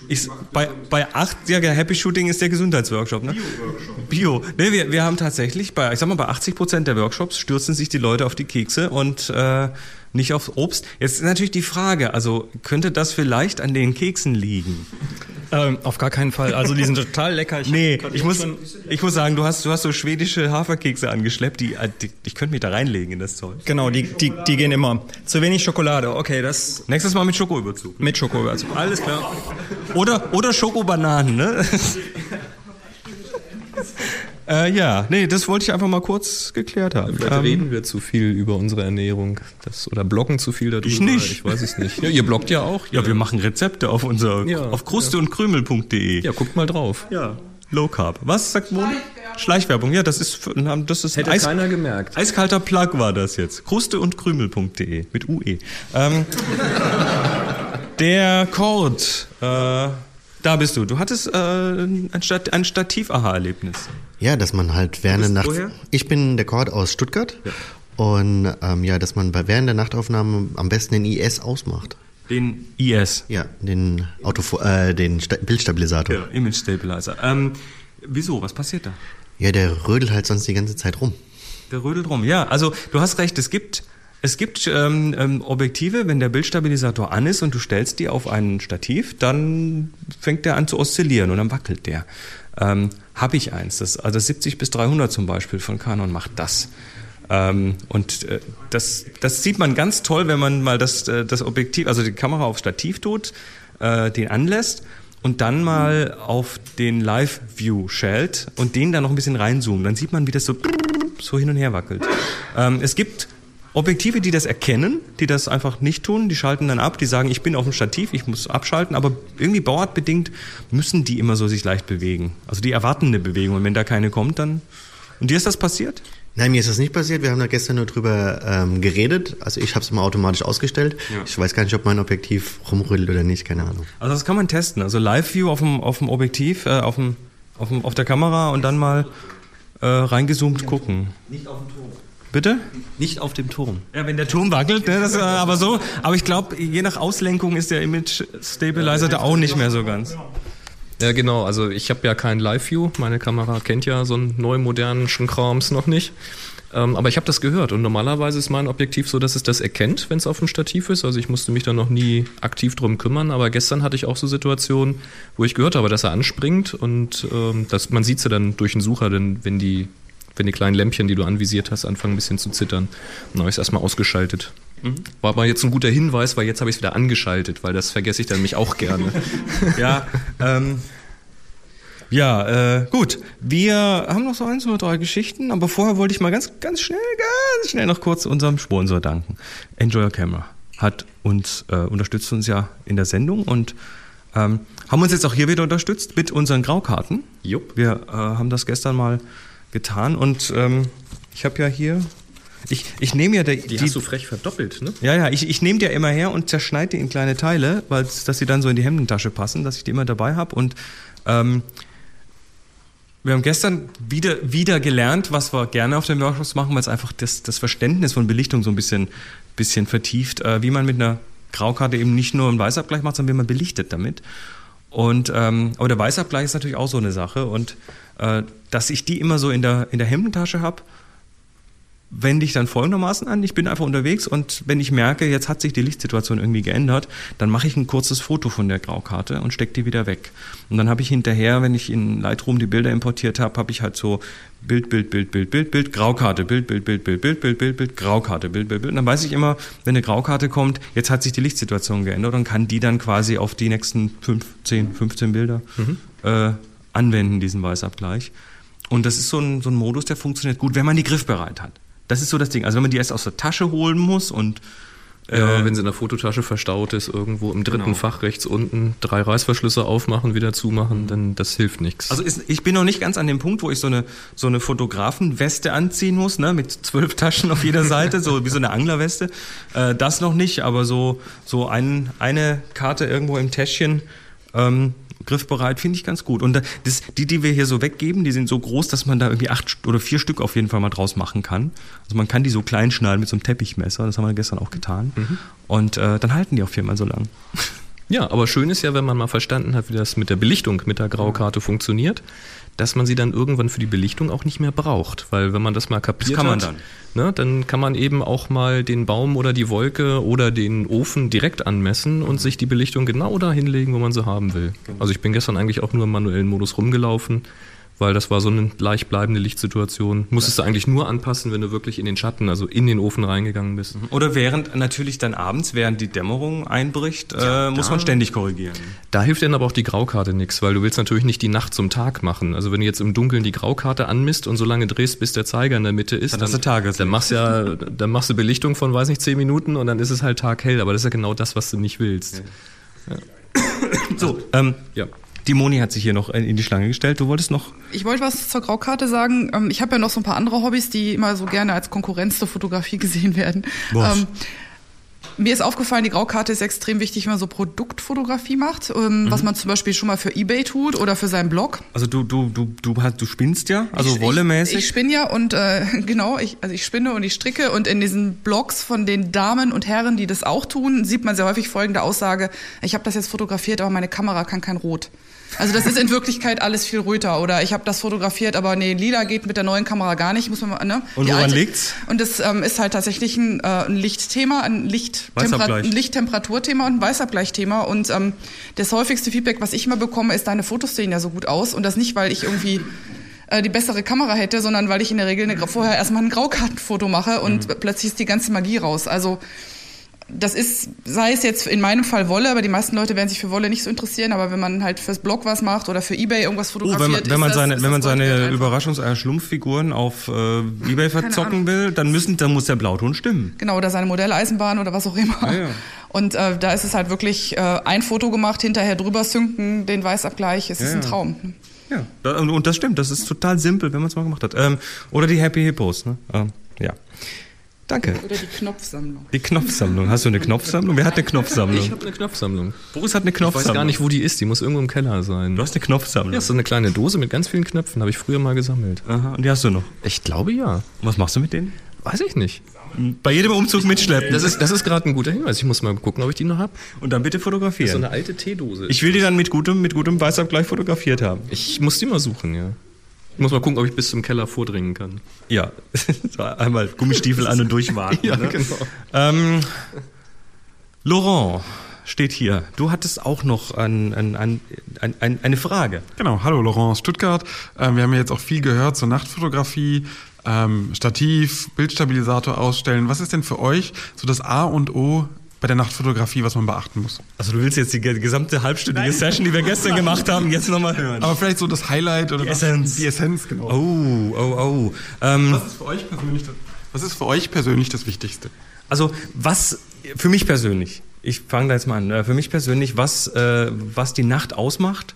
Speaker 2: ich, bei, bei acht, ja, Happy Shooting ist der Gesundheitsworkshop, ne? Bio-Workshop. Bio. Ne, wir, wir haben tatsächlich bei, ich sag mal, bei 80 Prozent der Workshops stürzen sich die Leute auf die Kekse und äh, nicht auf Obst. Jetzt ist natürlich die Frage, also könnte das vielleicht an den Keksen liegen?
Speaker 5: Ähm, auf gar keinen Fall. Also die sind total lecker.
Speaker 2: Ich nee, ich muss, ich muss sagen, du hast, du hast so schwedische Haferkekse angeschleppt, die, äh, die ich könnte mich da reinlegen in das Zeug.
Speaker 5: Genau, die, die, die gehen immer. Zu wenig Schokolade, okay, das...
Speaker 2: Nächstes Mal mit Schokoüberzug.
Speaker 5: Mit Schokoüberzug.
Speaker 2: Alles klar. Oder, oder Schokobananen, ne? Äh, ja, nee, das wollte ich einfach mal kurz geklärt haben.
Speaker 1: Vielleicht ähm, reden wir zu viel über unsere Ernährung das, oder bloggen zu viel darüber.
Speaker 2: Ich nicht.
Speaker 1: Ich weiß es nicht. Ja, ihr bloggt ja auch.
Speaker 2: Ja, wir machen Rezepte auf unser ja, auf kruste und krümel.de.
Speaker 1: Ja, guckt mal drauf.
Speaker 2: Ja. Low Carb. Was sagt Moni? Schleichwerbung. Ja, das ist das ist
Speaker 1: Hätte Eis, keiner gemerkt.
Speaker 2: Eiskalter Plug war das jetzt. Kruste und Krümel.de mit UE. Ähm, der Cord. Äh, da bist du. Du hattest äh, ein, Stat ein Stativ-Aha-Erlebnis.
Speaker 9: Ja, dass man halt während der Nacht. Woher? Ich bin der Cord aus Stuttgart. Ja. Und ähm, ja, dass man bei während der Nachtaufnahme am besten den IS ausmacht.
Speaker 2: Den IS?
Speaker 9: Ja, den, Auto, äh, den Sta Bildstabilisator. Ja,
Speaker 2: Image Stabilizer. Ähm, wieso? Was passiert da?
Speaker 9: Ja, der rödelt halt sonst die ganze Zeit rum.
Speaker 2: Der rödelt rum, ja. Also du hast recht, es gibt es gibt ähm, ähm, Objektive, wenn der Bildstabilisator an ist und du stellst die auf ein Stativ, dann fängt der an zu oszillieren und dann wackelt der. Ähm, habe ich eins. Das, also 70 bis 300 zum Beispiel von Canon macht das. Ähm, und äh, das, das sieht man ganz toll, wenn man mal das, äh, das Objektiv, also die Kamera auf Stativ tut, äh, den anlässt und dann mal auf den Live-View schält und den dann noch ein bisschen reinzoomt. Dann sieht man, wie das so, so hin und her wackelt. Ähm, es gibt Objektive, die das erkennen, die das einfach nicht tun, die schalten dann ab, die sagen, ich bin auf dem Stativ, ich muss abschalten, aber irgendwie bauartbedingt müssen die immer so sich leicht bewegen. Also die erwarten eine Bewegung und wenn da keine kommt, dann... Und dir ist das passiert?
Speaker 9: Nein, mir ist das nicht passiert. Wir haben da gestern nur drüber ähm, geredet. Also ich habe es mal automatisch ausgestellt. Ja. Ich weiß gar nicht, ob mein Objektiv rumrüttelt oder nicht, keine Ahnung.
Speaker 2: Also das kann man testen. Also Live-View auf dem, auf dem Objektiv, äh, auf, dem, auf, dem, auf der Kamera und dann mal äh, reingezoomt gucken. Nicht auf dem Turm. Bitte?
Speaker 8: Nicht auf dem Turm.
Speaker 2: Ja, wenn der Turm wackelt, ne, das, äh, aber so. Aber ich glaube, je nach Auslenkung ist der Image Stabilizer da auch nicht mehr so ganz.
Speaker 1: Ja, genau. Also ich habe ja kein Live-View. Meine Kamera kennt ja so einen neuen modernen Krams noch nicht. Ähm, aber ich habe das gehört und normalerweise ist mein Objektiv so, dass es das erkennt, wenn es auf dem Stativ ist. Also ich musste mich da noch nie aktiv drum kümmern. Aber gestern hatte ich auch so Situationen, wo ich gehört habe, dass er anspringt und ähm, das, man sieht es ja dann durch den Sucher, denn wenn die, wenn die kleinen Lämpchen, die du anvisiert hast, anfangen ein bisschen zu zittern. Dann habe ich es erstmal ausgeschaltet. Mhm. War aber jetzt ein guter Hinweis, weil jetzt habe ich es wieder angeschaltet, weil das vergesse ich dann mich auch gerne.
Speaker 2: ja, ähm, ja, äh, gut. Wir haben noch so eins oder drei Geschichten, aber vorher wollte ich mal ganz, ganz schnell, ganz schnell noch kurz unserem Sponsor danken. Enjoy Your Camera hat uns äh, unterstützt uns ja in der Sendung und ähm, haben uns jetzt auch hier wieder unterstützt mit unseren Graukarten. Jupp. Wir äh, haben das gestern mal getan und ähm, ich habe ja hier ich, ich nehme ja
Speaker 1: der, die, die hast du frech verdoppelt, ne?
Speaker 2: Ja, ja, ich, ich nehme die ja immer her und zerschneide die in kleine Teile, weil dass sie dann so in die Hemdentasche passen, dass ich die immer dabei habe und ähm, wir haben gestern wieder, wieder gelernt, was wir gerne auf den Workshops machen, weil es einfach das, das Verständnis von Belichtung so ein bisschen, bisschen vertieft, äh, wie man mit einer Graukarte eben nicht nur einen Weißabgleich macht, sondern wie man belichtet damit. Und ähm, aber der Weißabgleich ist natürlich auch so eine Sache und äh, dass ich die immer so in der in der Hemdentasche habe wende ich dann folgendermaßen an. Ich bin einfach unterwegs und wenn ich merke, jetzt hat sich die Lichtsituation irgendwie geändert, dann mache ich ein kurzes Foto von der Graukarte und stecke die wieder weg. Und dann habe ich hinterher, wenn ich in Lightroom die Bilder importiert habe, habe ich halt so Bild, Bild, Bild, Bild, Bild, Bild, Graukarte, Bild, Bild, Bild, Bild, Bild, Bild, Bild, Bild, Graukarte, Bild, Bild, Bild. Und dann weiß ich immer, wenn eine Graukarte kommt, jetzt hat sich die Lichtsituation geändert und kann die dann quasi auf die nächsten 5, 10, 15 Bilder mhm. äh, anwenden, diesen Weißabgleich. Und das ist so ein, so ein Modus, der funktioniert gut, wenn man die griffbereit hat. Das ist so das Ding. Also wenn man die erst aus der Tasche holen muss und
Speaker 1: ja, äh, wenn sie in der Fototasche verstaut ist, irgendwo im dritten genau. Fach rechts unten, drei Reißverschlüsse aufmachen, wieder zumachen, dann das hilft nichts.
Speaker 2: Also ist, ich bin noch nicht ganz an dem Punkt, wo ich so eine, so eine Fotografenweste anziehen muss, ne, mit zwölf Taschen auf jeder Seite, so wie so eine Anglerweste. Äh, das noch nicht, aber so, so ein, eine Karte irgendwo im Täschchen, ähm, griffbereit, finde ich ganz gut. Und das, die, die wir hier so weggeben, die sind so groß, dass man da irgendwie acht oder vier Stück auf jeden Fall mal draus machen kann. Also man kann die so klein schneiden mit so einem Teppichmesser, das haben wir gestern auch getan. Mhm. Und äh, dann halten die auch viermal so lang.
Speaker 1: Ja, aber schön ist ja, wenn man mal verstanden hat, wie das mit der Belichtung mit der Graukarte funktioniert, dass man sie dann irgendwann für die Belichtung auch nicht mehr braucht. Weil wenn man das mal kapiert das
Speaker 2: kann man
Speaker 1: hat, dann. Ne, dann kann man eben auch mal den Baum oder die Wolke oder den Ofen direkt anmessen und sich die Belichtung genau da hinlegen, wo man sie haben will. Genau. Also ich bin gestern eigentlich auch nur im manuellen Modus rumgelaufen weil das war so eine leicht bleibende Lichtsituation. Musstest du eigentlich nur anpassen, wenn du wirklich in den Schatten, also in den Ofen reingegangen bist. Mhm.
Speaker 2: Oder während natürlich dann abends, während die Dämmerung einbricht, ja, äh, muss man ständig korrigieren.
Speaker 1: Da hilft dann aber auch die Graukarte nichts, weil du willst natürlich nicht die Nacht zum Tag machen. Also wenn du jetzt im Dunkeln die Graukarte anmisst und so lange drehst, bis der Zeiger in der Mitte ist,
Speaker 2: dann, dann,
Speaker 1: dann, dann machst ja, dann machst du Belichtung von, weiß nicht, zehn Minuten und dann ist es halt taghell. Aber das ist ja genau das, was du nicht willst. Ja. Ja.
Speaker 2: So, ähm, ja. Die Moni hat sich hier noch in die Schlange gestellt. Du wolltest noch.
Speaker 7: Ich wollte was zur Graukarte sagen. Ähm, ich habe ja noch so ein paar andere Hobbys, die immer so gerne als Konkurrenz zur Fotografie gesehen werden. Ähm, mir ist aufgefallen, die Graukarte ist extrem wichtig, wenn man so Produktfotografie macht, ähm, mhm. was man zum Beispiel schon mal für eBay tut oder für seinen Blog.
Speaker 2: Also du du du du du spinnst ja, also ich, wollemäßig.
Speaker 7: Ich, ich spinne ja und äh, genau, ich also ich spinne und ich stricke und in diesen Blogs von den Damen und Herren, die das auch tun, sieht man sehr häufig folgende Aussage: Ich habe das jetzt fotografiert, aber meine Kamera kann kein Rot. Also das ist in Wirklichkeit alles viel röter. Oder ich habe das fotografiert, aber nee, lila geht mit der neuen Kamera gar nicht. Muss man mal, ne?
Speaker 2: Und Die woran alte. liegt's?
Speaker 7: Und das ähm, ist halt tatsächlich ein, äh, ein Lichtthema, ein, Lichttempera ein Lichttemperaturthema und ein Weißabgleichthema. Und ähm, das häufigste Feedback, was ich immer bekomme, ist, deine Fotos sehen ja so gut aus. Und das nicht, weil ich irgendwie äh, die bessere Kamera hätte, sondern weil ich in der Regel eine, vorher erstmal ein Graukartenfoto mache und mhm. plötzlich ist die ganze Magie raus. Also das ist, sei es jetzt in meinem Fall Wolle, aber die meisten Leute werden sich für Wolle nicht so interessieren, aber wenn man halt fürs Blog was macht oder für Ebay irgendwas fotografiert,
Speaker 2: oh, wenn man, wenn man das, seine, wenn man seine Überraschungseier-Schlumpfiguren auf äh, Ebay verzocken will, dann müssen, dann muss der Blauton stimmen.
Speaker 7: Genau, oder seine Modelleisenbahn oder was auch immer. Ja, ja. Und äh, da ist es halt wirklich äh, ein Foto gemacht, hinterher drüber synken, den Weißabgleich, es ja, ist ein Traum.
Speaker 2: Ja, und das stimmt, das ist total simpel, wenn man es mal gemacht hat. Ähm, oder die Happy Hippos, ne? Ähm, ja. Danke.
Speaker 7: Oder die Knopfsammlung.
Speaker 2: Die Knopfsammlung. Hast du eine Knopfsammlung? Wer hat eine Knopfsammlung?
Speaker 1: Ich habe eine Knopfsammlung.
Speaker 2: Boris hat eine Knopfsammlung. Ich weiß
Speaker 1: gar nicht, wo die ist. Die muss irgendwo im Keller sein.
Speaker 2: Du hast eine Knopfsammlung?
Speaker 1: Ja, so eine kleine Dose mit ganz vielen Knöpfen. Habe ich früher mal gesammelt.
Speaker 2: Aha, und die hast du noch?
Speaker 1: Ich glaube ja. Und
Speaker 2: was machst du mit denen?
Speaker 1: Weiß ich nicht.
Speaker 2: Bei jedem Umzug mitschleppen.
Speaker 1: Das ist, das ist gerade ein guter Hinweis. Ich muss mal gucken, ob ich die noch habe.
Speaker 2: Und dann bitte fotografieren. Das
Speaker 1: ist so eine alte Teedose.
Speaker 2: Ich will die dann mit gutem, mit gutem Weißabgleich fotografiert haben.
Speaker 1: Ich muss die mal suchen, ja. Ich muss mal gucken, ob ich bis zum Keller vordringen kann.
Speaker 2: Ja, einmal Gummistiefel an und durchwarten. ja, ne? genau. Ähm, Laurent steht hier. Du hattest auch noch ein, ein, ein, ein, eine Frage.
Speaker 10: Genau, hallo Laurent aus Stuttgart. Ähm, wir haben ja jetzt auch viel gehört zur Nachtfotografie, ähm, Stativ, Bildstabilisator ausstellen. Was ist denn für euch so das A und O bei der Nachtfotografie, was man beachten muss.
Speaker 2: Also du willst jetzt die gesamte halbstündige Nein. Session, die wir gestern gemacht haben, jetzt nochmal hören.
Speaker 10: Aber vielleicht so das Highlight oder
Speaker 2: die Essenz.
Speaker 10: Die Essenz, genau.
Speaker 2: Oh, oh, oh.
Speaker 10: Ähm, was, ist für euch persönlich das, was ist für euch persönlich das Wichtigste?
Speaker 2: Also was für mich persönlich, ich fange da jetzt mal an, äh, für mich persönlich, was, äh, was die Nacht ausmacht,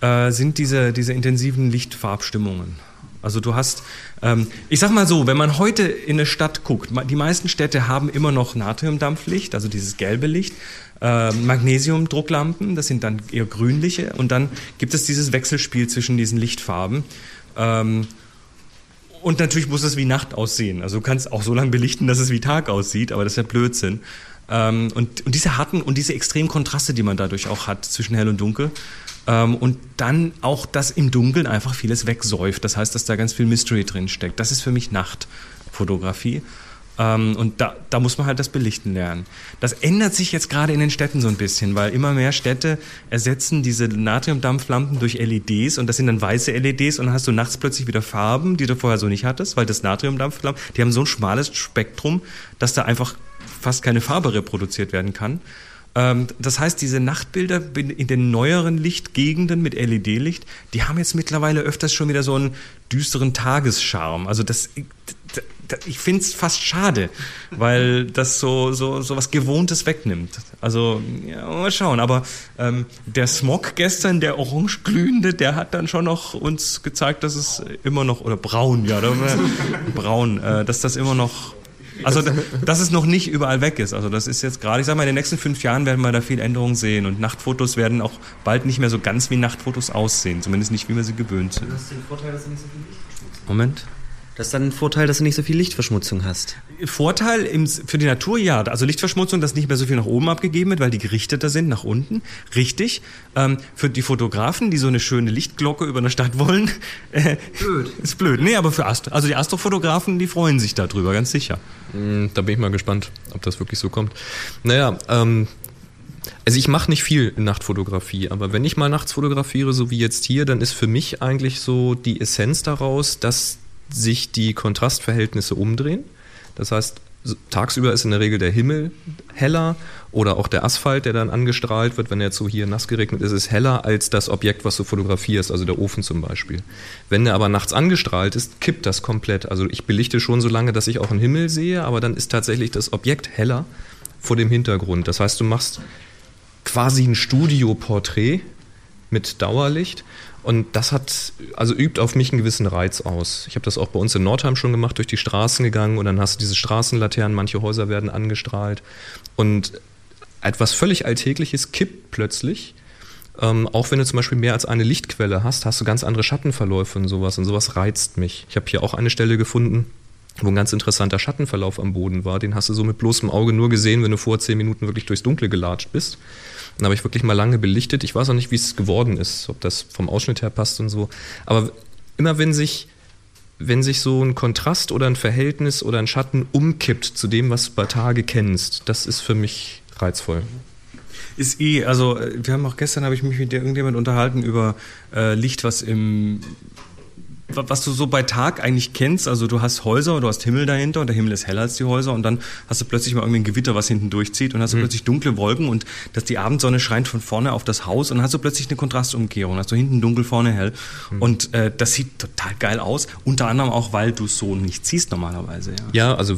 Speaker 2: äh, sind diese, diese intensiven Lichtfarbstimmungen. Also du hast, ähm, ich sag mal so, wenn man heute in eine Stadt guckt, die meisten Städte haben immer noch Natriumdampflicht, also dieses gelbe Licht, äh, Magnesiumdrucklampen, das sind dann eher grünliche und dann gibt es dieses Wechselspiel zwischen diesen Lichtfarben. Ähm, und natürlich muss es wie Nacht aussehen. Also du kannst auch so lange belichten, dass es wie Tag aussieht, aber das ist ja Blödsinn. Ähm, und, und diese harten und diese extremen Kontraste, die man dadurch auch hat zwischen hell und dunkel, ähm, und dann auch, dass im Dunkeln einfach vieles wegsäuft. Das heißt, dass da ganz viel Mystery drin steckt. Das ist für mich Nachtfotografie. Ähm, und da, da muss man halt das Belichten lernen. Das ändert sich jetzt gerade in den Städten so ein bisschen, weil immer mehr Städte ersetzen diese Natriumdampflampen durch LEDs und das sind dann weiße LEDs und dann hast du nachts plötzlich wieder Farben, die du vorher so nicht hattest, weil das Natriumdampflampen, die haben so ein schmales Spektrum, dass da einfach fast keine Farbe reproduziert werden kann. Ähm, das heißt, diese Nachtbilder in den neueren Lichtgegenden mit LED-Licht, die haben jetzt mittlerweile öfters schon wieder so einen düsteren Tagescharme. Also das, ich finde es fast schade, weil das so, so, so was Gewohntes wegnimmt. Also, ja, mal schauen. Aber ähm, der Smog gestern, der orange glühende, der hat dann schon noch uns gezeigt, dass es immer noch, oder braun, ja, braun, äh, dass das immer noch also, dass es noch nicht überall weg ist. Also, das ist jetzt gerade, ich sag mal, in den nächsten fünf Jahren werden wir da viel Änderungen sehen. Und Nachtfotos werden auch bald nicht mehr so ganz wie Nachtfotos aussehen. Zumindest nicht, wie wir sie gewöhnt sind. Du hast den Vorteil, dass du nicht so viel
Speaker 8: Licht Moment. Das ist dann ein Vorteil, dass du nicht so viel Lichtverschmutzung hast.
Speaker 2: Vorteil im, für die Natur, ja. Also Lichtverschmutzung, dass nicht mehr so viel nach oben abgegeben wird, weil die gerichteter sind nach unten. Richtig. Ähm, für die Fotografen, die so eine schöne Lichtglocke über eine Stadt wollen, äh, blöd. ist blöd. Nee, aber für Astro, also die Astrofotografen, die freuen sich darüber, ganz sicher.
Speaker 1: Hm, da bin ich mal gespannt, ob das wirklich so kommt. Naja, ähm, also ich mache nicht viel Nachtfotografie, aber wenn ich mal nachts fotografiere, so wie jetzt hier, dann ist für mich eigentlich so die Essenz daraus, dass sich die Kontrastverhältnisse umdrehen. Das heißt, tagsüber ist in der Regel der Himmel heller oder auch der Asphalt, der dann angestrahlt wird, wenn er jetzt so hier nass geregnet ist, ist heller als das Objekt, was du fotografierst, also der Ofen zum Beispiel. Wenn der aber nachts angestrahlt ist, kippt das komplett. Also ich belichte schon so lange, dass ich auch einen Himmel sehe, aber dann ist tatsächlich das Objekt heller vor dem Hintergrund. Das heißt, du machst quasi ein Studioporträt mit Dauerlicht und das hat, also übt auf mich einen gewissen Reiz aus. Ich habe das auch bei uns in Nordheim schon gemacht, durch die Straßen gegangen und dann hast du diese Straßenlaternen, manche Häuser werden angestrahlt. Und etwas völlig Alltägliches kippt plötzlich. Ähm, auch wenn du zum Beispiel mehr als eine Lichtquelle hast, hast du ganz andere Schattenverläufe und sowas. Und sowas reizt mich. Ich habe hier auch eine Stelle gefunden, wo ein ganz interessanter Schattenverlauf am Boden war. Den hast du so mit bloßem Auge nur gesehen, wenn du vor zehn Minuten wirklich durchs Dunkle gelatscht bist. Dann habe ich wirklich mal lange belichtet. Ich weiß auch nicht, wie es geworden ist, ob das vom Ausschnitt her passt und so. Aber immer wenn sich, wenn sich so ein Kontrast oder ein Verhältnis oder ein Schatten umkippt zu dem, was du bei Tage kennst, das ist für mich reizvoll.
Speaker 2: Ist eh, also äh, wir haben auch gestern, habe ich mich mit irgendjemand unterhalten über äh, Licht, was im was du so bei Tag eigentlich kennst, also du hast Häuser, du hast Himmel dahinter und der Himmel ist heller als die Häuser und dann hast du plötzlich mal irgendwie ein Gewitter, was hinten durchzieht und hast du mhm. plötzlich dunkle Wolken und dass die Abendsonne scheint von vorne auf das Haus und dann hast du plötzlich eine Kontrastumkehrung, hast du hinten dunkel, vorne hell mhm. und äh, das sieht total geil aus, unter anderem auch, weil du es so nicht siehst normalerweise. Ja.
Speaker 1: ja, also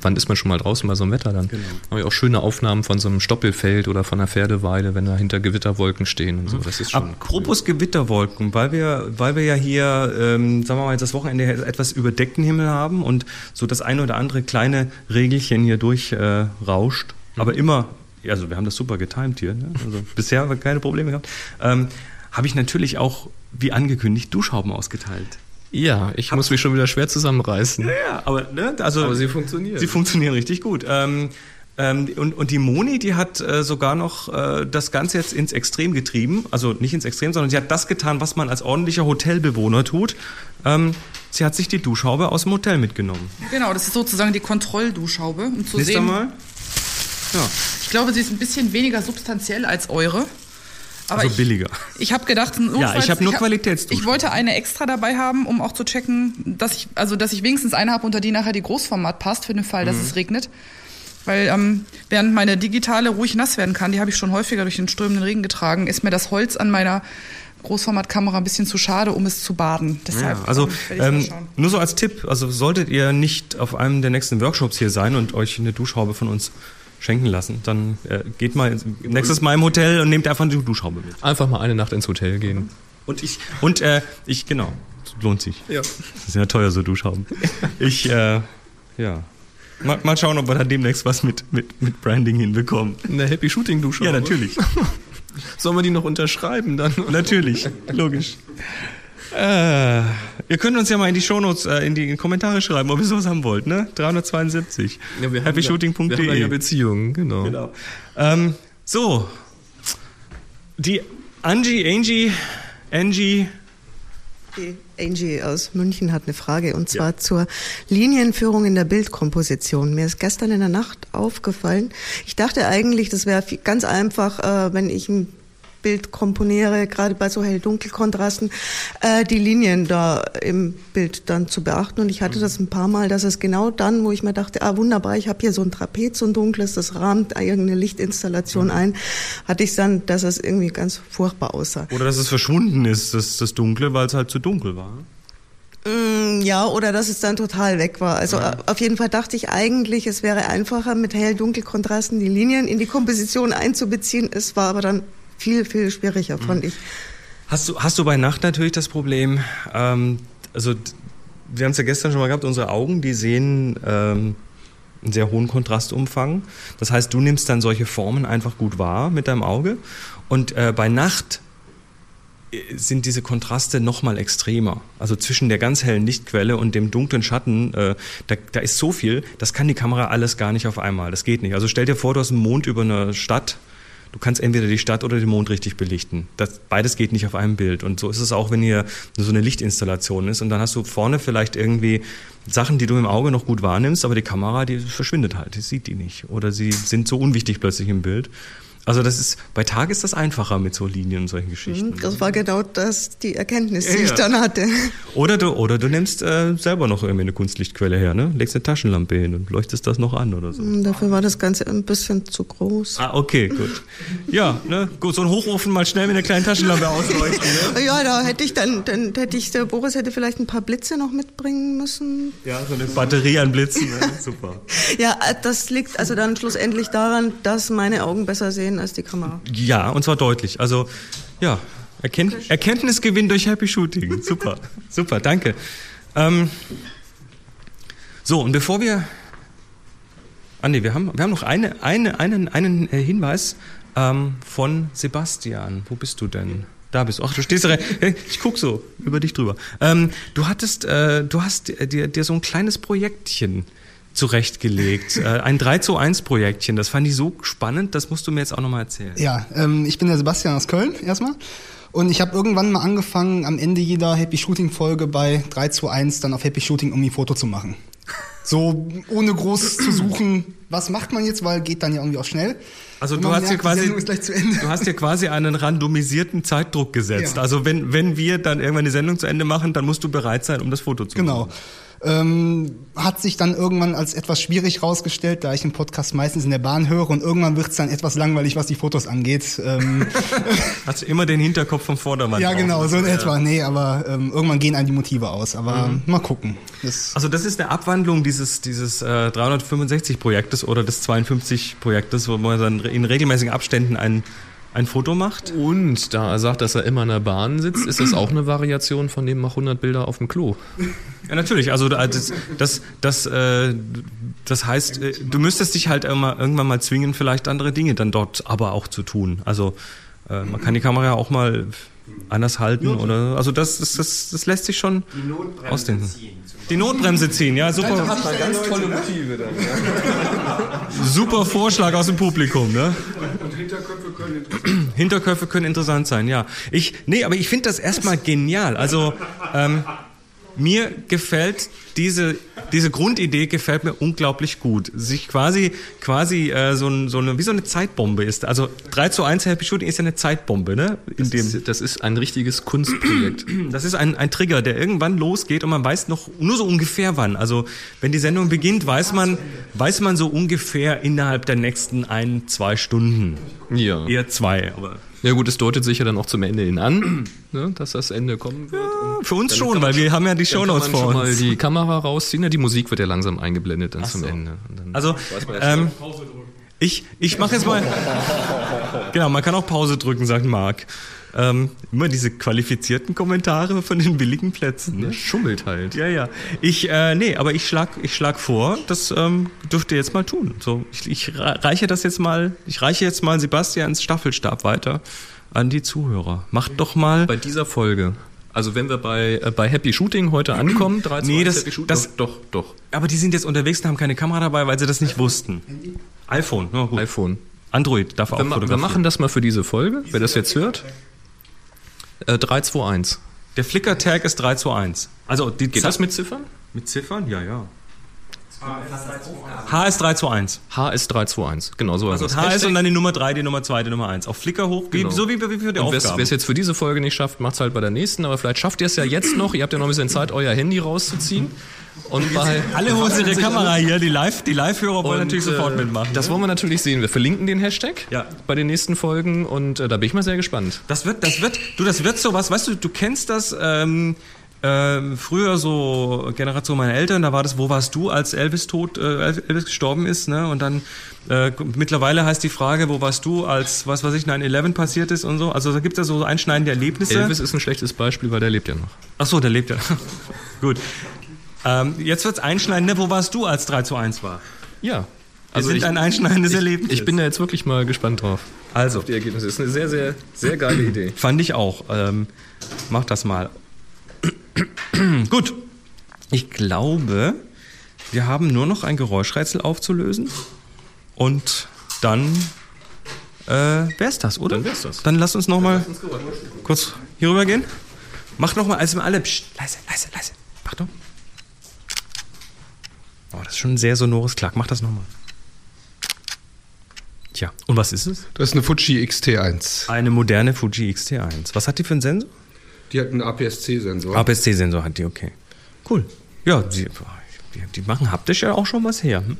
Speaker 1: wann ist man schon mal draußen bei so einem Wetter dann? Genau. Habe ich auch schöne Aufnahmen von so einem Stoppelfeld oder von einer Pferdeweide, wenn da hinter Gewitterwolken stehen und so.
Speaker 2: Das ist schon Apropos cool. Gewitterwolken, weil wir, weil wir ja hier ähm, ähm, sagen wir mal, das Wochenende etwas überdeckten Himmel haben und so das eine oder andere kleine Regelchen hier durchrauscht, äh, aber immer, also wir haben das super getimt hier, ne? also bisher haben wir keine Probleme gehabt, ähm, habe ich natürlich auch, wie angekündigt, Duschhauben ausgeteilt.
Speaker 1: Ja, ich Hab muss mich schon wieder schwer zusammenreißen.
Speaker 2: Ja, ja aber, ne, also,
Speaker 1: aber sie funktionieren.
Speaker 2: Sie funktionieren richtig gut. Ähm, ähm, und, und die Moni, die hat äh, sogar noch äh, das Ganze jetzt ins Extrem getrieben. Also nicht ins Extrem, sondern sie hat das getan, was man als ordentlicher Hotelbewohner tut. Ähm, sie hat sich die Duschhaube aus dem Hotel mitgenommen.
Speaker 7: Genau, das ist sozusagen die Kontrollduschhaube. Um zu sehen,
Speaker 2: Mal.
Speaker 7: Ja. Ich glaube, sie ist ein bisschen weniger substanziell als eure.
Speaker 2: Aber also billiger.
Speaker 7: Ich, ich habe gedacht,
Speaker 2: ja, ich habe nur Qualitätsduschen.
Speaker 7: Ich wollte eine extra dabei haben, um auch zu checken, dass ich also dass ich wenigstens eine habe, unter die nachher die Großformat passt für den Fall, dass mhm. es regnet. Weil ähm, während meine digitale ruhig nass werden kann, die habe ich schon häufiger durch den strömenden Regen getragen, ist mir das Holz an meiner Großformatkamera ein bisschen zu schade, um es zu baden.
Speaker 2: Deshalb ja, also ähm, nur so als Tipp, also solltet ihr nicht auf einem der nächsten Workshops hier sein und euch eine Duschhaube von uns schenken lassen, dann äh, geht mal nächstes Mal im Hotel und nehmt einfach eine Duschhaube mit.
Speaker 1: Einfach mal eine Nacht ins Hotel gehen.
Speaker 2: Und ich und äh, ich genau lohnt sich. Ja. Das ist ja teuer so Duschhauben. Ich äh, ja Mal, mal, schauen, ob wir da demnächst was mit, mit, mit Branding hinbekommen.
Speaker 1: Eine Happy Shooting Dusche.
Speaker 2: Ja, natürlich.
Speaker 1: Sollen wir die noch unterschreiben dann?
Speaker 2: Natürlich, logisch. Äh, ihr könnt uns ja mal in die Shownotes, äh, in die Kommentare schreiben, ob ihr sowas haben wollt, ne? 372. Ja, happyshooting.de. Wir haben
Speaker 1: ja Beziehungen, genau. genau.
Speaker 2: Ähm, so. Die Angie, Angie, Angie,
Speaker 11: die Angie aus München hat eine Frage und zwar ja. zur Linienführung in der Bildkomposition. Mir ist gestern in der Nacht aufgefallen. Ich dachte eigentlich, das wäre ganz einfach, äh, wenn ich ein Bild komponiere, gerade bei so hell-dunkel-Kontrasten, äh, die Linien da im Bild dann zu beachten. Und ich hatte das ein paar Mal, dass es genau dann, wo ich mir dachte, ah wunderbar, ich habe hier so ein Trapez, so ein dunkles, das rahmt irgendeine Lichtinstallation mhm. ein, hatte ich dann, dass es irgendwie ganz furchtbar aussah.
Speaker 2: Oder dass es verschwunden ist, das, das Dunkle, weil es halt zu dunkel war.
Speaker 11: Mm, ja, oder dass es dann total weg war. Also ja. auf jeden Fall dachte ich eigentlich, es wäre einfacher, mit hell-dunkel-Kontrasten die Linien in die Komposition einzubeziehen. Es war aber dann viel, viel schwieriger, fand mhm. ich.
Speaker 2: Hast du, hast du bei Nacht natürlich das Problem, ähm, also wir haben es ja gestern schon mal gehabt, unsere Augen, die sehen ähm, einen sehr hohen Kontrastumfang. Das heißt, du nimmst dann solche Formen einfach gut wahr mit deinem Auge. Und äh, bei Nacht äh, sind diese Kontraste nochmal extremer. Also zwischen der ganz hellen Lichtquelle und dem dunklen Schatten, äh, da, da ist so viel, das kann die Kamera alles gar nicht auf einmal. Das geht nicht. Also stell dir vor, du hast einen Mond über einer Stadt du kannst entweder die Stadt oder den Mond richtig belichten. Das, beides geht nicht auf einem Bild. Und so ist es auch, wenn hier so eine Lichtinstallation ist und dann hast du vorne vielleicht irgendwie Sachen, die du im Auge noch gut wahrnimmst, aber die Kamera, die verschwindet halt, die sieht die nicht. Oder sie sind so unwichtig plötzlich im Bild. Also das ist, bei Tag ist das einfacher mit so Linien und solchen Geschichten. Mhm,
Speaker 11: das war genau das, die Erkenntnis, die ja, ich dann hatte.
Speaker 2: Oder du, oder du nimmst äh, selber noch irgendwie eine Kunstlichtquelle her, ne? Legst eine Taschenlampe hin und leuchtest das noch an oder so.
Speaker 11: Mhm, dafür war das Ganze ein bisschen zu groß.
Speaker 2: Ah, okay, gut. Ja, ne? Gut, so ein Hochofen mal schnell mit einer kleinen Taschenlampe ausleuchten.
Speaker 11: Ne? Ja, da hätte ich dann, dann hätte ich, der Boris hätte vielleicht ein paar Blitze noch mitbringen müssen.
Speaker 2: Ja, so eine Batterie an Blitzen, ne? super.
Speaker 11: ja, äh, das liegt also dann schlussendlich daran, dass meine Augen besser sehen als die Kamera.
Speaker 2: Ja, und zwar deutlich. Also, ja, Erkennt Erkenntnisgewinn durch Happy Shooting. Super, super, danke. Ähm, so, und bevor wir. Ah, nee, wir haben, wir haben noch eine, eine, einen, einen äh, Hinweis ähm, von Sebastian. Wo bist du denn? Da bist du. Ach, du stehst da. Ich guck so über dich drüber. Ähm, du hattest, äh, du hast dir, dir so ein kleines Projektchen zurechtgelegt. Äh, ein 3 zu 1 Projektchen. Das fand ich so spannend, das musst du mir jetzt auch nochmal erzählen.
Speaker 12: Ja, ähm, ich bin der Sebastian aus Köln erstmal. Und ich habe irgendwann mal angefangen, am Ende jeder Happy Shooting Folge bei 3 zu 1 dann auf Happy Shooting irgendwie ein Foto zu machen. So ohne groß zu suchen, was macht man jetzt, weil geht dann ja irgendwie auch schnell.
Speaker 2: Also du hast, merkt, quasi, du hast hier quasi einen randomisierten Zeitdruck gesetzt. Ja. Also wenn, wenn wir dann irgendwann die Sendung zu Ende machen, dann musst du bereit sein, um das Foto zu
Speaker 12: genau.
Speaker 2: machen.
Speaker 12: Genau ähm, hat sich dann irgendwann als etwas schwierig rausgestellt, da ich den Podcast meistens in der Bahn höre und irgendwann wird es dann etwas langweilig, was die Fotos angeht. Ähm,
Speaker 2: Hast du immer den Hinterkopf vom Vordermann?
Speaker 12: Ja, genau, so in ja. etwa. Nee, aber ähm, irgendwann gehen einem die Motive aus. Aber mhm. mal gucken.
Speaker 2: Das also das ist eine Abwandlung dieses, dieses äh, 365-Projektes oder des 52-Projektes, wo man dann in regelmäßigen Abständen einen ein Foto macht.
Speaker 1: Und da er sagt, dass er immer in der Bahn sitzt, ist das auch eine Variation von dem mach 100 Bilder auf dem Klo.
Speaker 2: Ja, natürlich. Also das, das, das, äh, das heißt, äh, du müsstest dich halt immer, irgendwann mal zwingen, vielleicht andere Dinge dann dort aber auch zu tun. Also äh, man kann die Kamera auch mal anders halten oder also das, das, das, das lässt sich schon ausdenken. Die Notbremse ziehen, ja, super. Hat man ganz tolle Motive dann. Ja. super Vorschlag aus dem Publikum, ne? Und Hinterköpfe können interessant Hinterköpfe können interessant sein, ja. Ich, nee, aber ich finde das erstmal genial. Also, ähm, mir gefällt diese, diese Grundidee gefällt mir unglaublich gut. Sich quasi, quasi äh, so, ein, so eine, wie so eine Zeitbombe ist. Also 3 zu 1 Happy Shooting ist ja eine Zeitbombe, ne?
Speaker 1: In das, dem ist, das ist ein richtiges Kunstprojekt.
Speaker 2: Das ist ein, ein Trigger, der irgendwann losgeht und man weiß noch nur so ungefähr wann. Also wenn die Sendung beginnt, weiß man, weiß man so ungefähr innerhalb der nächsten ein, zwei Stunden.
Speaker 1: Ja.
Speaker 2: Eher zwei, aber.
Speaker 1: Ja gut, es deutet sich ja dann auch zum Ende hin an, ne, dass das Ende kommen wird.
Speaker 2: Ja, für uns schon, weil wir haben ja die Shownotes vor uns. mal
Speaker 1: die Kamera rausziehen, die Musik wird ja langsam eingeblendet dann Ach zum so. Ende.
Speaker 2: also, ähm, ich, ich mache jetzt mal... genau, man kann auch Pause drücken, sagt Marc. Ähm, immer diese qualifizierten Kommentare von den billigen Plätzen. Ne?
Speaker 1: Schummelt halt.
Speaker 2: Ja, ja. Ich, äh, nee, aber ich schlag, ich schlag vor, das ähm, dürft ihr jetzt mal tun. So, ich, ich reiche das jetzt mal, ich reiche jetzt mal Sebastians Staffelstab weiter an die Zuhörer. Macht doch mal.
Speaker 1: Bei dieser Folge. Also wenn wir bei, äh, bei Happy Shooting heute ankommen,
Speaker 2: 3, 2, nee, das, Happy Shooting, das, doch, doch. Aber die sind jetzt unterwegs und haben keine Kamera dabei, weil sie das nicht wussten. iPhone,
Speaker 1: ja, gut. iPhone.
Speaker 2: Android darf
Speaker 1: auch wir, fotografieren. Wir machen das mal für diese Folge, wer das jetzt hört. Äh, 321.
Speaker 2: Der Flickr-Tag ist 321. Also die
Speaker 1: Geht das mit Ziffern?
Speaker 2: Mit Ziffern? Ja, ja. H ist 321.
Speaker 1: H ist 321, genau so
Speaker 2: also
Speaker 1: ist
Speaker 2: H ist und dann die Nummer 3, die Nummer 2, die Nummer 1. Auf Flickr hoch,
Speaker 1: genau.
Speaker 2: so wie, wie für die
Speaker 1: und Wer es jetzt für diese Folge nicht schafft, macht es halt bei der nächsten, aber vielleicht schafft ihr es ja jetzt noch. Ihr habt ja noch ein bisschen Zeit, euer Handy rauszuziehen. Und bei
Speaker 2: alle holen ihre Kamera hier, die Live, die Live-Hörer wollen natürlich sofort äh, mitmachen.
Speaker 1: Das wollen wir natürlich sehen. Wir verlinken den Hashtag ja. bei den nächsten Folgen und äh, da bin ich mal sehr gespannt.
Speaker 2: Das wird, das wird, du, das wird sowas, weißt du, du kennst das, ähm, äh, früher so Generation meiner Eltern, da war das, wo warst du, als Elvis tot, äh, Elvis gestorben ist, ne? Und dann äh, mittlerweile heißt die Frage, wo warst du, als was weiß ich, 9-11 passiert ist und so. Also da gibt es ja so einschneidende Erlebnisse.
Speaker 1: Elvis ist ein schlechtes Beispiel, weil der lebt ja noch.
Speaker 2: Ach so, der lebt ja. Gut. Ähm, jetzt wird's einschneiden, ne? Wo warst du, als 3 zu 1 war?
Speaker 1: Ja.
Speaker 2: Also sind ich, ein einschneidendes
Speaker 1: ich,
Speaker 2: Erlebnis.
Speaker 1: Ich bin da jetzt wirklich mal gespannt drauf.
Speaker 2: Also.
Speaker 1: Auf die Ergebnisse. Das ist eine sehr, sehr, sehr geile Idee.
Speaker 2: Fand ich auch. Ähm, mach das mal. Gut. Ich glaube, wir haben nur noch ein Geräuschrätsel aufzulösen. Und dann äh, wär's das, oder?
Speaker 1: Dann wär's das.
Speaker 2: Dann lass uns noch mal kurz hier rüber gehen. Mach noch mal, also alle, psch, leise, leise, leise. Achtung. Oh, das ist schon ein sehr sonores Klack. Mach das noch mal. Tja, und was ist es?
Speaker 1: Das ist eine Fuji XT1.
Speaker 2: Eine moderne Fuji XT1. Was hat die für einen Sensor?
Speaker 1: Die hat einen APS-C-Sensor.
Speaker 2: APS-C-Sensor hat die, okay. Cool. Ja, die, die, machen haptisch ja auch schon was her. Hm?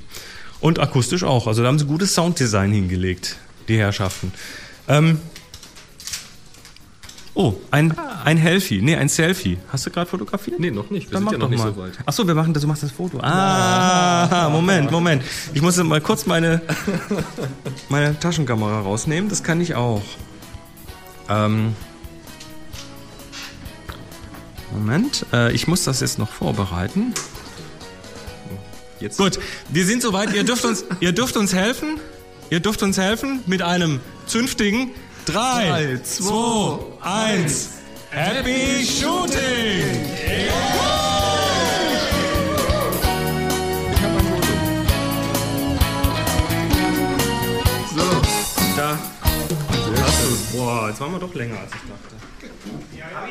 Speaker 2: Und akustisch auch. Also da haben sie gutes Sounddesign hingelegt, die Herrschaften. Ähm, oh, ein, ein Helfie. Nee, ein Selfie. Hast du gerade fotografiert?
Speaker 1: Nee, noch nicht.
Speaker 2: Wir Dann sind ja noch nicht mal. so weit. Achso, wir machen das, du machst das Foto. Ah, Moment, Moment. Ich muss mal kurz meine, meine Taschenkamera rausnehmen. Das kann ich auch. Ähm, Moment, äh, ich muss das jetzt noch vorbereiten. Jetzt. Gut, wir sind soweit. Ihr dürft uns, ihr dürft uns helfen. Ihr dürft uns helfen mit einem zünftigen 3, 2, 1. Happy Shooting! Yeah! Boah, jetzt waren wir doch länger als ich dachte.
Speaker 1: Ja, habe